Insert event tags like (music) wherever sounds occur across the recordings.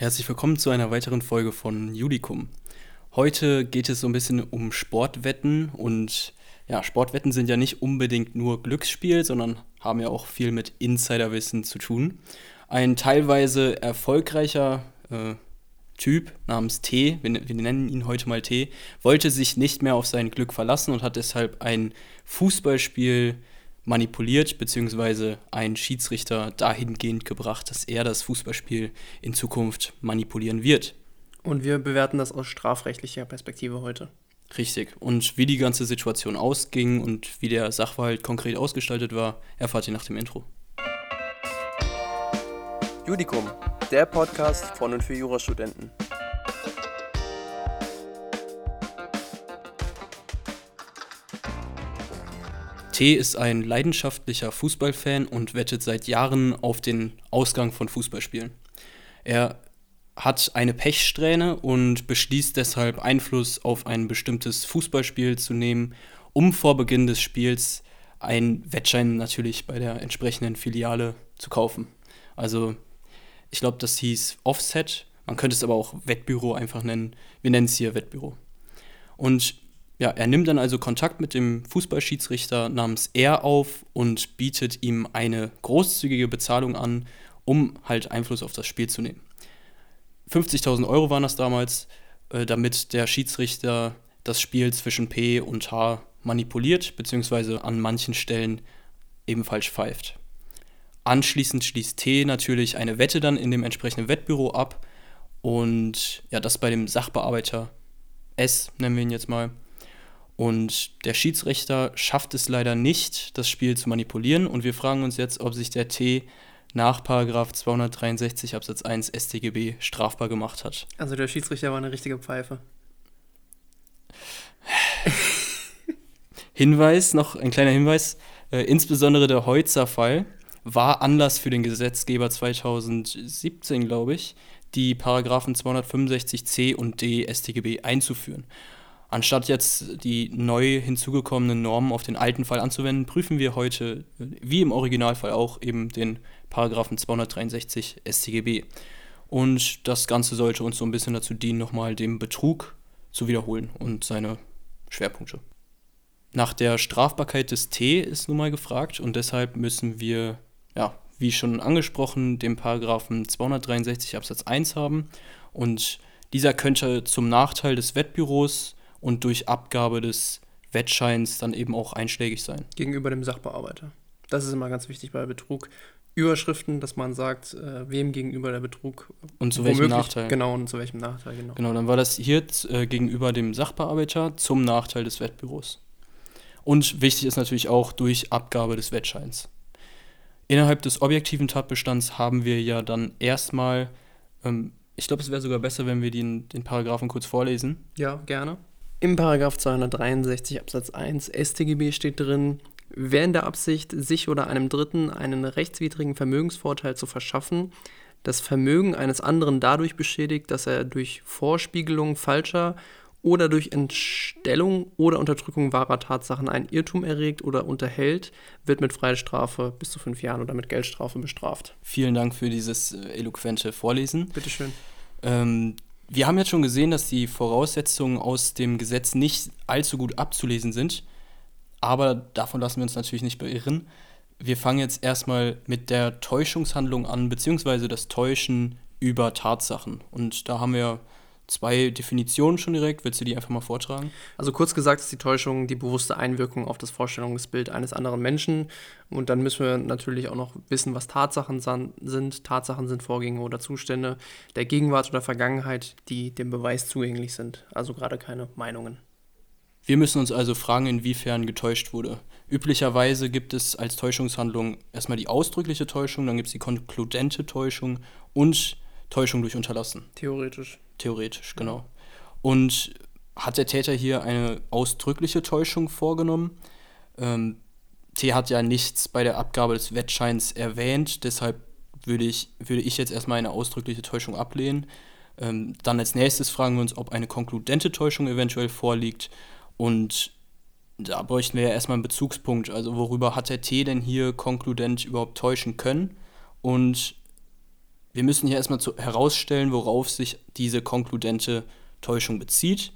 Herzlich willkommen zu einer weiteren Folge von Judikum. Heute geht es so ein bisschen um Sportwetten und ja, Sportwetten sind ja nicht unbedingt nur Glücksspiel, sondern haben ja auch viel mit Insiderwissen zu tun. Ein teilweise erfolgreicher äh, Typ namens T, wir, wir, nennen ihn heute mal T, wollte sich nicht mehr auf sein Glück verlassen und hat deshalb ein Fußballspiel manipuliert, beziehungsweise einen Schiedsrichter dahingehend gebracht, dass er das Fußballspiel in Zukunft manipulieren wird. Und wir bewerten das aus strafrechtlicher Perspektive heute. Richtig. Und wie die ganze Situation ausging und wie der Sachverhalt konkret ausgestaltet war, erfahrt ihr nach dem Intro. Judikum, der Podcast von und für Jurastudenten. T ist ein leidenschaftlicher Fußballfan und wettet seit Jahren auf den Ausgang von Fußballspielen. Er hat eine Pechsträhne und beschließt deshalb Einfluss auf ein bestimmtes Fußballspiel zu nehmen, um vor Beginn des Spiels einen Wettschein natürlich bei der entsprechenden Filiale zu kaufen. Also ich glaube, das hieß Offset. Man könnte es aber auch Wettbüro einfach nennen. Wir nennen es hier Wettbüro. Und ja, er nimmt dann also Kontakt mit dem Fußballschiedsrichter namens R auf und bietet ihm eine großzügige Bezahlung an, um halt Einfluss auf das Spiel zu nehmen. 50.000 Euro waren das damals, äh, damit der Schiedsrichter das Spiel zwischen P und H manipuliert, beziehungsweise an manchen Stellen ebenfalls pfeift. Anschließend schließt T natürlich eine Wette dann in dem entsprechenden Wettbüro ab und ja, das bei dem Sachbearbeiter S, nennen wir ihn jetzt mal, und der Schiedsrichter schafft es leider nicht, das Spiel zu manipulieren. Und wir fragen uns jetzt, ob sich der T nach 263 Absatz 1 StGB strafbar gemacht hat. Also der Schiedsrichter war eine richtige Pfeife. Hinweis, noch ein kleiner Hinweis, äh, insbesondere der Heutzer-Fall war Anlass für den Gesetzgeber 2017, glaube ich, die Paragraphen 265c und d StGB einzuführen. Anstatt jetzt die neu hinzugekommenen Normen auf den alten Fall anzuwenden, prüfen wir heute, wie im Originalfall auch, eben den Paragraphen 263 StGB. Und das Ganze sollte uns so ein bisschen dazu dienen, nochmal den Betrug zu wiederholen und seine Schwerpunkte. Nach der Strafbarkeit des T ist nun mal gefragt und deshalb müssen wir, ja, wie schon angesprochen, den Paragraphen 263 Absatz 1 haben und dieser könnte zum Nachteil des Wettbüros und durch Abgabe des Wettscheins dann eben auch einschlägig sein. Gegenüber dem Sachbearbeiter. Das ist immer ganz wichtig bei Betrug. Überschriften, dass man sagt, äh, wem gegenüber der Betrug und zu welchem Nachteil. Genau, und zu welchem Nachteil, genau. Genau, dann war das hier äh, gegenüber dem Sachbearbeiter zum Nachteil des Wettbüros. Und wichtig ist natürlich auch durch Abgabe des Wettscheins. Innerhalb des objektiven Tatbestands haben wir ja dann erstmal, ähm, ich glaube, es wäre sogar besser, wenn wir den, den Paragraphen kurz vorlesen. Ja, gerne. Im Paragraph 263 Absatz 1 StGB steht drin, wer in der Absicht, sich oder einem Dritten einen rechtswidrigen Vermögensvorteil zu verschaffen, das Vermögen eines anderen dadurch beschädigt, dass er durch Vorspiegelung falscher oder durch Entstellung oder Unterdrückung wahrer Tatsachen einen Irrtum erregt oder unterhält, wird mit Freiheitsstrafe bis zu fünf Jahren oder mit Geldstrafe bestraft. Vielen Dank für dieses äh, eloquente Vorlesen. Bitteschön. Ähm, wir haben jetzt schon gesehen, dass die Voraussetzungen aus dem Gesetz nicht allzu gut abzulesen sind, aber davon lassen wir uns natürlich nicht beirren. Wir fangen jetzt erstmal mit der Täuschungshandlung an, beziehungsweise das Täuschen über Tatsachen. Und da haben wir zwei Definitionen schon direkt. Willst du die einfach mal vortragen? Also kurz gesagt ist die Täuschung die bewusste Einwirkung auf das Vorstellungsbild eines anderen Menschen. Und dann müssen wir natürlich auch noch wissen, was Tatsachen sind. Tatsachen sind Vorgänge oder Zustände der Gegenwart oder Vergangenheit, die dem Beweis zugänglich sind. Also gerade keine Meinungen. Wir müssen uns also fragen, inwiefern getäuscht wurde. Üblicherweise gibt es als Täuschungshandlung erstmal die ausdrückliche Täuschung, dann gibt es die konkludente Täuschung und Täuschung durch Unterlassen. Theoretisch. Theoretisch, genau. Und hat der Täter hier eine ausdrückliche Täuschung vorgenommen? Ähm, T hat ja nichts bei der Abgabe des Wettscheins erwähnt, deshalb würde ich, würde ich jetzt erstmal eine ausdrückliche Täuschung ablehnen. Ähm, dann als nächstes fragen wir uns, ob eine konkludente Täuschung eventuell vorliegt. Und da bräuchten wir ja erstmal einen Bezugspunkt. Also worüber hat der T denn hier konkludent überhaupt täuschen können? Und wir müssen hier erstmal herausstellen, worauf sich diese konkludente Täuschung bezieht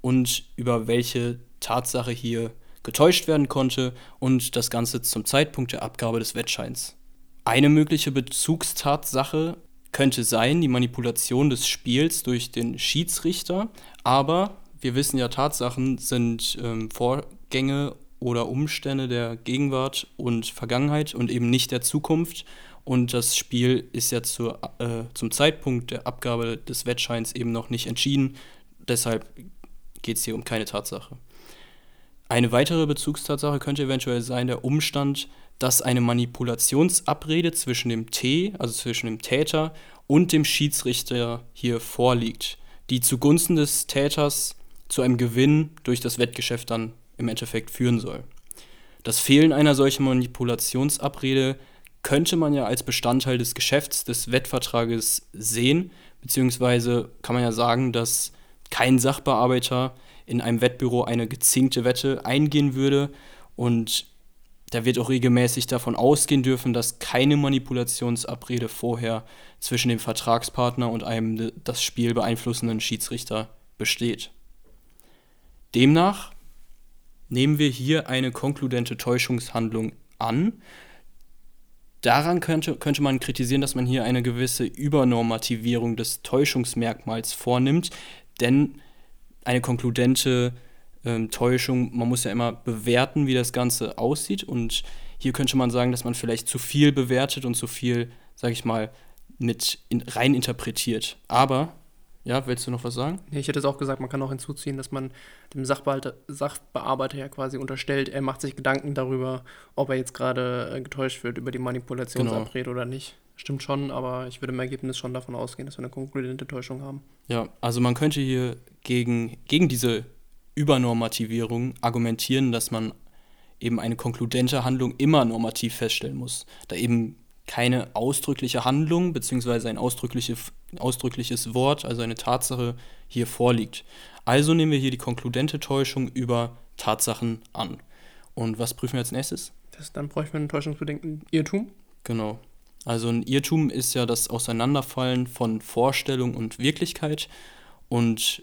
und über welche Tatsache hier getäuscht werden konnte und das Ganze zum Zeitpunkt der Abgabe des Wettscheins. Eine mögliche Bezugstatsache könnte sein die Manipulation des Spiels durch den Schiedsrichter, aber wir wissen ja, Tatsachen sind ähm, Vorgänge oder Umstände der Gegenwart und Vergangenheit und eben nicht der Zukunft. Und das Spiel ist ja zur, äh, zum Zeitpunkt der Abgabe des Wettscheins eben noch nicht entschieden. Deshalb geht es hier um keine Tatsache. Eine weitere Bezugstatsache könnte eventuell sein der Umstand, dass eine Manipulationsabrede zwischen dem T, also zwischen dem Täter und dem Schiedsrichter hier vorliegt, die zugunsten des Täters zu einem Gewinn durch das Wettgeschäft dann im Endeffekt führen soll. Das Fehlen einer solchen Manipulationsabrede könnte man ja als Bestandteil des Geschäfts des Wettvertrages sehen, beziehungsweise kann man ja sagen, dass kein Sachbearbeiter in einem Wettbüro eine gezinkte Wette eingehen würde und da wird auch regelmäßig davon ausgehen dürfen, dass keine Manipulationsabrede vorher zwischen dem Vertragspartner und einem das Spiel beeinflussenden Schiedsrichter besteht. Demnach nehmen wir hier eine konkludente Täuschungshandlung an. Daran könnte, könnte man kritisieren, dass man hier eine gewisse Übernormativierung des Täuschungsmerkmals vornimmt, denn eine konkludente ähm, Täuschung, man muss ja immer bewerten, wie das Ganze aussieht und hier könnte man sagen, dass man vielleicht zu viel bewertet und zu viel, sag ich mal, mit in, rein interpretiert. Aber ja, willst du noch was sagen? Nee, ich hätte es auch gesagt, man kann auch hinzuziehen, dass man dem Sachbearbeiter, Sachbearbeiter ja quasi unterstellt, er macht sich Gedanken darüber, ob er jetzt gerade äh, getäuscht wird über die Manipulationsabrede genau. oder nicht. Stimmt schon, aber ich würde im Ergebnis schon davon ausgehen, dass wir eine konkurrente Täuschung haben. Ja, also man könnte hier gegen, gegen diese Übernormativierung argumentieren, dass man eben eine konkludente Handlung immer normativ feststellen muss, da eben keine ausdrückliche Handlung bzw. ein ausdrückliche, ausdrückliches Wort, also eine Tatsache, hier vorliegt. Also nehmen wir hier die konkludente Täuschung über Tatsachen an. Und was prüfen wir als nächstes? Das, dann bräuchten wir einen täuschungsbedingten Irrtum. Genau. Also ein Irrtum ist ja das Auseinanderfallen von Vorstellung und Wirklichkeit. Und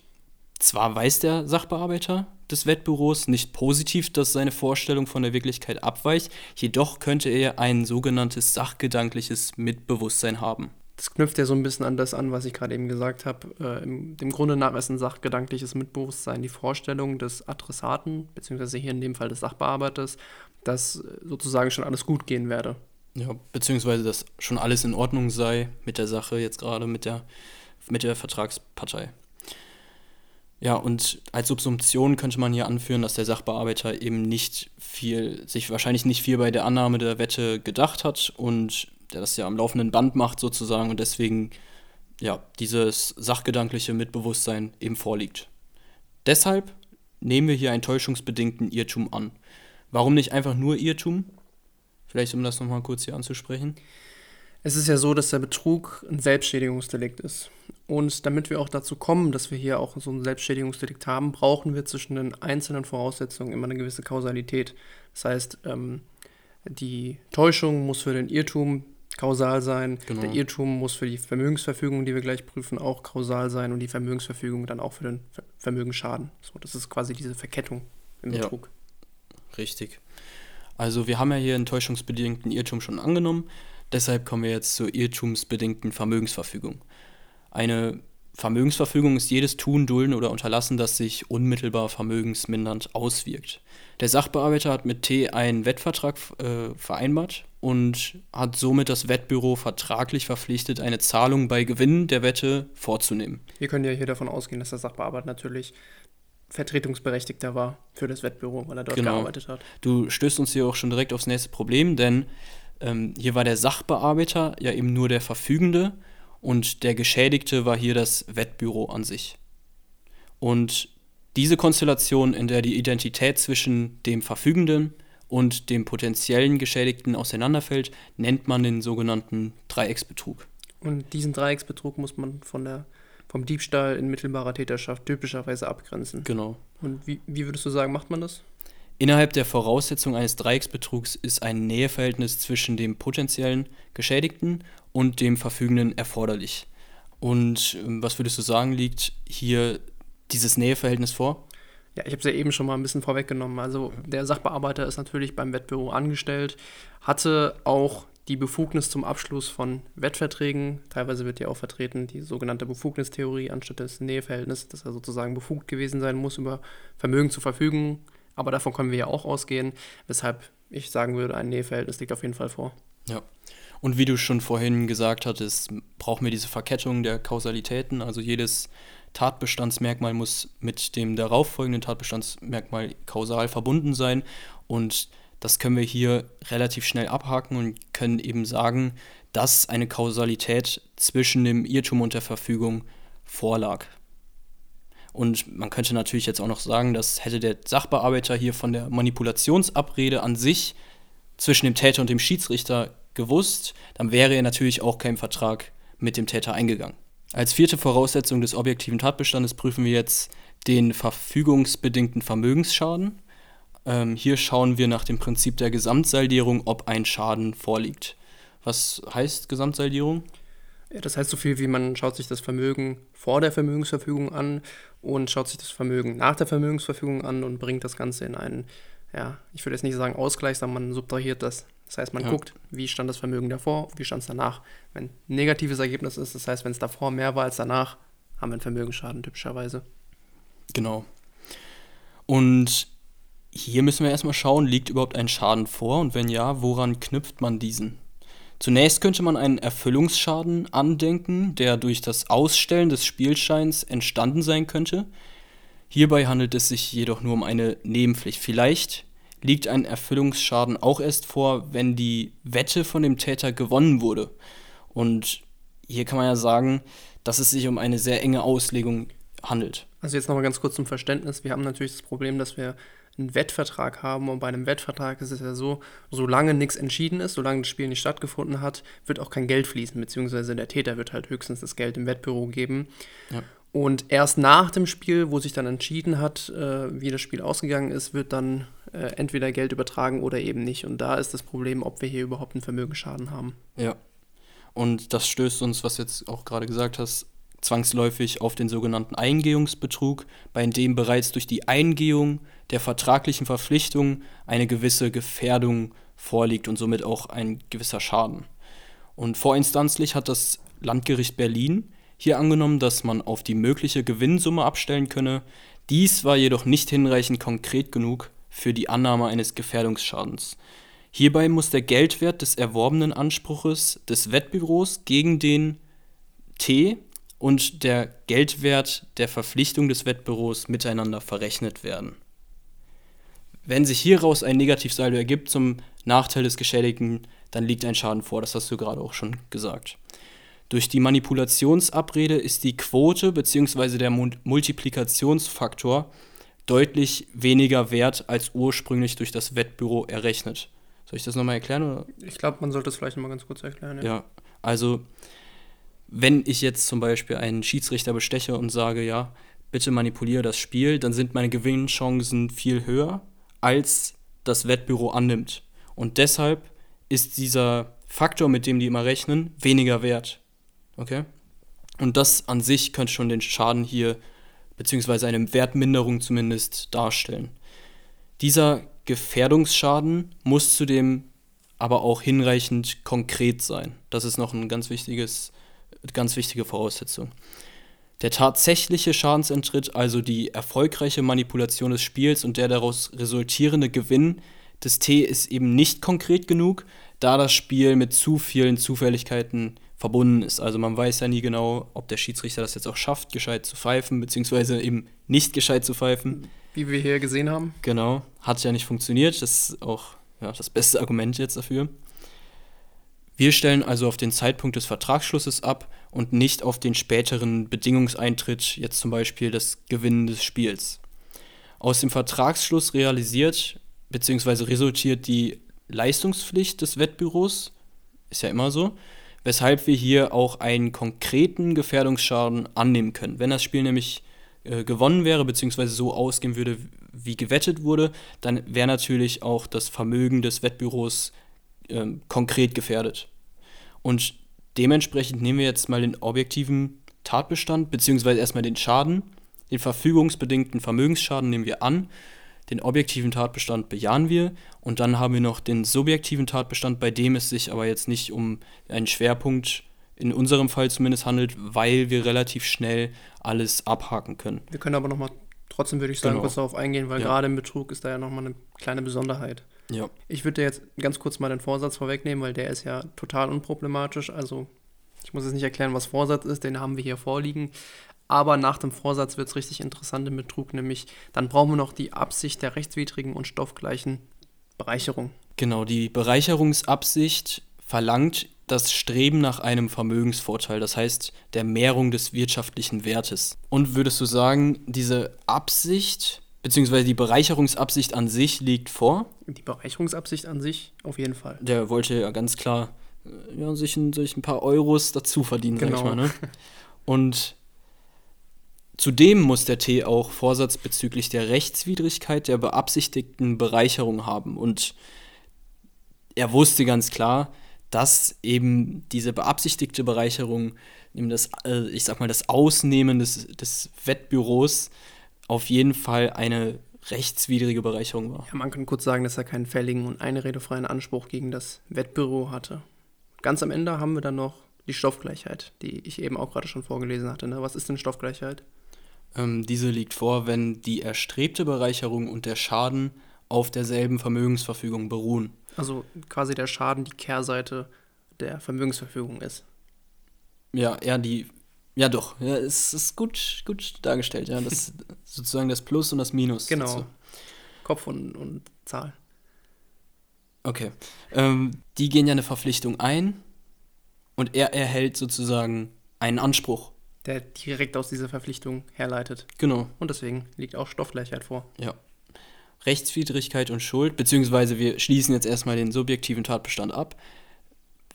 zwar weiß der Sachbearbeiter, des Wettbüros nicht positiv, dass seine Vorstellung von der Wirklichkeit abweicht, jedoch könnte er ein sogenanntes sachgedankliches Mitbewusstsein haben. Das knüpft ja so ein bisschen an das an, was ich gerade eben gesagt habe. Äh, im, dem Grunde nach ist ein sachgedankliches Mitbewusstsein die Vorstellung des Adressaten, beziehungsweise hier in dem Fall des Sachbearbeiters, dass sozusagen schon alles gut gehen werde. Ja, beziehungsweise dass schon alles in Ordnung sei mit der Sache, jetzt gerade mit der, mit der Vertragspartei. Ja, und als Subsumption könnte man hier anführen, dass der Sachbearbeiter eben nicht viel, sich wahrscheinlich nicht viel bei der Annahme der Wette gedacht hat und der das ja am laufenden Band macht sozusagen und deswegen ja dieses sachgedankliche Mitbewusstsein eben vorliegt. Deshalb nehmen wir hier einen täuschungsbedingten Irrtum an. Warum nicht einfach nur Irrtum? Vielleicht um das nochmal kurz hier anzusprechen. Es ist ja so, dass der Betrug ein Selbstschädigungsdelikt ist. Und damit wir auch dazu kommen, dass wir hier auch so ein Selbstschädigungsdelikt haben, brauchen wir zwischen den einzelnen Voraussetzungen immer eine gewisse Kausalität. Das heißt, ähm, die Täuschung muss für den Irrtum kausal sein, genau. der Irrtum muss für die Vermögensverfügung, die wir gleich prüfen, auch kausal sein und die Vermögensverfügung dann auch für den Vermögensschaden. So, das ist quasi diese Verkettung im Betrug. Ja, richtig. Also wir haben ja hier einen täuschungsbedingten Irrtum schon angenommen. Deshalb kommen wir jetzt zur irrtumsbedingten Vermögensverfügung. Eine Vermögensverfügung ist jedes Tun, Dulden oder Unterlassen, das sich unmittelbar vermögensmindernd auswirkt. Der Sachbearbeiter hat mit T einen Wettvertrag äh, vereinbart und hat somit das Wettbüro vertraglich verpflichtet, eine Zahlung bei Gewinn der Wette vorzunehmen. Wir können ja hier davon ausgehen, dass der Sachbearbeiter natürlich Vertretungsberechtigter war für das Wettbüro, weil er dort genau. gearbeitet hat. Du stößt uns hier auch schon direkt aufs nächste Problem, denn ähm, hier war der Sachbearbeiter ja eben nur der Verfügende und der Geschädigte war hier das Wettbüro an sich. Und diese Konstellation, in der die Identität zwischen dem Verfügenden und dem potenziellen Geschädigten auseinanderfällt, nennt man den sogenannten Dreiecksbetrug. Und diesen Dreiecksbetrug muss man von der, vom Diebstahl in mittelbarer Täterschaft typischerweise abgrenzen. Genau. Und wie, wie würdest du sagen, macht man das? Innerhalb der Voraussetzung eines Dreiecksbetrugs ist ein Näheverhältnis zwischen dem potenziellen Geschädigten und dem Verfügenden erforderlich. Und ähm, was würdest du sagen, liegt hier dieses Näheverhältnis vor? Ja, ich habe es ja eben schon mal ein bisschen vorweggenommen. Also der Sachbearbeiter ist natürlich beim Wettbüro angestellt, hatte auch die Befugnis zum Abschluss von Wettverträgen. Teilweise wird ja auch vertreten die sogenannte Befugnistheorie anstatt des Näheverhältnisses, dass er sozusagen befugt gewesen sein muss, über Vermögen zu verfügen. Aber davon können wir ja auch ausgehen, weshalb ich sagen würde, ein Näheverhältnis liegt auf jeden Fall vor. Ja. Und wie du schon vorhin gesagt hattest, brauchen wir diese Verkettung der Kausalitäten. Also jedes Tatbestandsmerkmal muss mit dem darauffolgenden Tatbestandsmerkmal kausal verbunden sein. Und das können wir hier relativ schnell abhaken und können eben sagen, dass eine Kausalität zwischen dem Irrtum und der Verfügung vorlag. Und man könnte natürlich jetzt auch noch sagen, dass hätte der Sachbearbeiter hier von der Manipulationsabrede an sich zwischen dem Täter und dem Schiedsrichter gewusst, dann wäre er natürlich auch kein Vertrag mit dem Täter eingegangen. Als vierte Voraussetzung des objektiven Tatbestandes prüfen wir jetzt den verfügungsbedingten Vermögensschaden. Ähm, hier schauen wir nach dem Prinzip der Gesamtsaldierung, ob ein Schaden vorliegt. Was heißt Gesamtsaldierung? Das heißt so viel wie man schaut sich das Vermögen vor der Vermögensverfügung an und schaut sich das Vermögen nach der Vermögensverfügung an und bringt das Ganze in einen, ja, ich würde jetzt nicht sagen Ausgleich, sondern man subtrahiert das. Das heißt, man ja. guckt, wie stand das Vermögen davor, wie stand es danach. Wenn ein negatives Ergebnis ist, das heißt, wenn es davor mehr war als danach, haben wir einen Vermögensschaden typischerweise. Genau. Und hier müssen wir erstmal schauen, liegt überhaupt ein Schaden vor und wenn ja, woran knüpft man diesen? Zunächst könnte man einen Erfüllungsschaden andenken, der durch das Ausstellen des Spielscheins entstanden sein könnte. Hierbei handelt es sich jedoch nur um eine Nebenpflicht. Vielleicht liegt ein Erfüllungsschaden auch erst vor, wenn die Wette von dem Täter gewonnen wurde. Und hier kann man ja sagen, dass es sich um eine sehr enge Auslegung handelt. Also jetzt nochmal ganz kurz zum Verständnis. Wir haben natürlich das Problem, dass wir einen Wettvertrag haben und bei einem Wettvertrag ist es ja so, solange nichts entschieden ist, solange das Spiel nicht stattgefunden hat, wird auch kein Geld fließen, beziehungsweise der Täter wird halt höchstens das Geld im Wettbüro geben. Ja. Und erst nach dem Spiel, wo sich dann entschieden hat, äh, wie das Spiel ausgegangen ist, wird dann äh, entweder Geld übertragen oder eben nicht. Und da ist das Problem, ob wir hier überhaupt einen Vermögensschaden haben. Ja. Und das stößt uns, was du jetzt auch gerade gesagt hast, zwangsläufig auf den sogenannten Eingehungsbetrug, bei dem bereits durch die Eingehung der vertraglichen Verpflichtung eine gewisse Gefährdung vorliegt und somit auch ein gewisser Schaden. Und vorinstanzlich hat das Landgericht Berlin hier angenommen, dass man auf die mögliche Gewinnsumme abstellen könne. Dies war jedoch nicht hinreichend konkret genug für die Annahme eines Gefährdungsschadens. Hierbei muss der Geldwert des erworbenen Anspruches des Wettbüros gegen den T und der Geldwert der Verpflichtung des Wettbüros miteinander verrechnet werden. Wenn sich hieraus ein Negativsaldo ergibt zum Nachteil des Geschädigten, dann liegt ein Schaden vor, das hast du gerade auch schon gesagt. Durch die Manipulationsabrede ist die Quote bzw. der Multiplikationsfaktor deutlich weniger wert als ursprünglich durch das Wettbüro errechnet. Soll ich das nochmal erklären? Oder? Ich glaube, man sollte es vielleicht nochmal ganz kurz erklären. Ja. ja, also wenn ich jetzt zum Beispiel einen Schiedsrichter besteche und sage, ja, bitte manipuliere das Spiel, dann sind meine Gewinnchancen viel höher, als das Wettbüro annimmt. Und deshalb ist dieser Faktor, mit dem die immer rechnen, weniger wert. Okay? Und das an sich könnte schon den Schaden hier, beziehungsweise eine Wertminderung zumindest, darstellen. Dieser Gefährdungsschaden muss zudem aber auch hinreichend konkret sein. Das ist noch ein ganz wichtiges, ganz wichtige Voraussetzung. Der tatsächliche Schadensentritt, also die erfolgreiche Manipulation des Spiels und der daraus resultierende Gewinn des T ist eben nicht konkret genug, da das Spiel mit zu vielen Zufälligkeiten verbunden ist. Also man weiß ja nie genau, ob der Schiedsrichter das jetzt auch schafft, gescheit zu pfeifen, beziehungsweise eben nicht gescheit zu pfeifen. Wie wir hier gesehen haben. Genau, hat ja nicht funktioniert. Das ist auch ja, das beste Argument jetzt dafür. Wir stellen also auf den Zeitpunkt des Vertragsschlusses ab und nicht auf den späteren Bedingungseintritt, jetzt zum Beispiel das Gewinnen des Spiels. Aus dem Vertragsschluss realisiert bzw. resultiert die Leistungspflicht des Wettbüros, ist ja immer so, weshalb wir hier auch einen konkreten Gefährdungsschaden annehmen können. Wenn das Spiel nämlich äh, gewonnen wäre, beziehungsweise so ausgehen würde, wie gewettet wurde, dann wäre natürlich auch das Vermögen des Wettbüros äh, konkret gefährdet. Und dementsprechend nehmen wir jetzt mal den objektiven Tatbestand, beziehungsweise erstmal den Schaden. Den verfügungsbedingten Vermögensschaden nehmen wir an. Den objektiven Tatbestand bejahen wir. Und dann haben wir noch den subjektiven Tatbestand, bei dem es sich aber jetzt nicht um einen Schwerpunkt in unserem Fall zumindest handelt, weil wir relativ schnell alles abhaken können. Wir können aber nochmal, trotzdem würde ich sagen, genau. kurz darauf eingehen, weil ja. gerade im Betrug ist da ja nochmal eine kleine Besonderheit. Ja. Ich würde jetzt ganz kurz mal den Vorsatz vorwegnehmen, weil der ist ja total unproblematisch. Also ich muss jetzt nicht erklären, was Vorsatz ist, den haben wir hier vorliegen. Aber nach dem Vorsatz wird es richtig interessant im Betrug, nämlich dann brauchen wir noch die Absicht der rechtswidrigen und stoffgleichen Bereicherung. Genau, die Bereicherungsabsicht verlangt das Streben nach einem Vermögensvorteil, das heißt der Mehrung des wirtschaftlichen Wertes. Und würdest du sagen, diese Absicht bzw. die Bereicherungsabsicht an sich liegt vor? Die Bereicherungsabsicht an sich auf jeden Fall. Der wollte ja ganz klar äh, ja, sich, ein, sich ein paar Euros dazu verdienen, genau. sag ich genau. mal. Ne? Und Zudem muss der T auch Vorsatz bezüglich der Rechtswidrigkeit der beabsichtigten Bereicherung haben. Und er wusste ganz klar, dass eben diese beabsichtigte Bereicherung, eben das, äh, ich sag mal, das Ausnehmen des, des Wettbüros auf jeden Fall eine rechtswidrige Bereicherung war. Ja, man kann kurz sagen, dass er keinen fälligen und einredefreien Anspruch gegen das Wettbüro hatte. Ganz am Ende haben wir dann noch die Stoffgleichheit, die ich eben auch gerade schon vorgelesen hatte. Ne? Was ist denn Stoffgleichheit? Ähm, diese liegt vor, wenn die erstrebte Bereicherung und der Schaden auf derselben Vermögensverfügung beruhen. Also quasi der Schaden die Kehrseite der Vermögensverfügung ist. Ja, ja, die. Ja, doch. Ja, es ist gut, gut dargestellt, ja. Das (laughs) sozusagen das Plus und das Minus. Genau. Dazu. Kopf und, und Zahl. Okay. Ähm, die gehen ja eine Verpflichtung ein und er erhält sozusagen einen Anspruch. Der direkt aus dieser Verpflichtung herleitet. Genau. Und deswegen liegt auch Stoffgleichheit vor. Ja. Rechtswidrigkeit und Schuld, beziehungsweise wir schließen jetzt erstmal den subjektiven Tatbestand ab.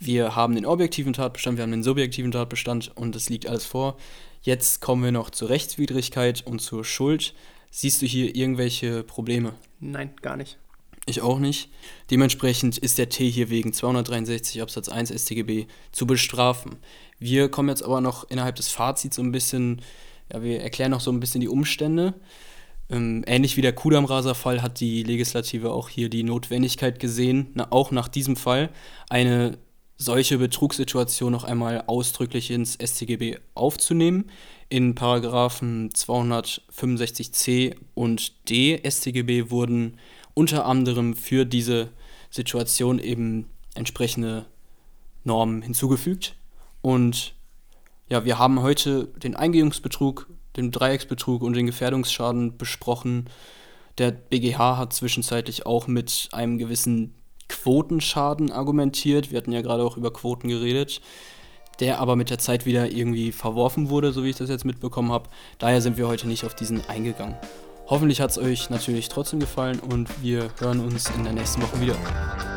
Wir haben den objektiven Tatbestand, wir haben den subjektiven Tatbestand und es liegt alles vor. Jetzt kommen wir noch zur Rechtswidrigkeit und zur Schuld. Siehst du hier irgendwelche Probleme? Nein, gar nicht. Ich auch nicht. Dementsprechend ist der T hier wegen 263 Absatz 1 StGB zu bestrafen. Wir kommen jetzt aber noch innerhalb des Fazits so ein bisschen, ja, wir erklären noch so ein bisschen die Umstände. Ähm, ähnlich wie der Kudamraser-Fall hat die Legislative auch hier die Notwendigkeit gesehen, na, auch nach diesem Fall eine solche Betrugssituation noch einmal ausdrücklich ins StGB aufzunehmen. In Paragraphen 265c und d StGB wurden unter anderem für diese Situation eben entsprechende Normen hinzugefügt. Und ja, wir haben heute den Eingehungsbetrug den Dreiecksbetrug und den Gefährdungsschaden besprochen. Der BGH hat zwischenzeitlich auch mit einem gewissen Quotenschaden argumentiert. Wir hatten ja gerade auch über Quoten geredet, der aber mit der Zeit wieder irgendwie verworfen wurde, so wie ich das jetzt mitbekommen habe. Daher sind wir heute nicht auf diesen eingegangen. Hoffentlich hat es euch natürlich trotzdem gefallen und wir hören uns in der nächsten Woche wieder.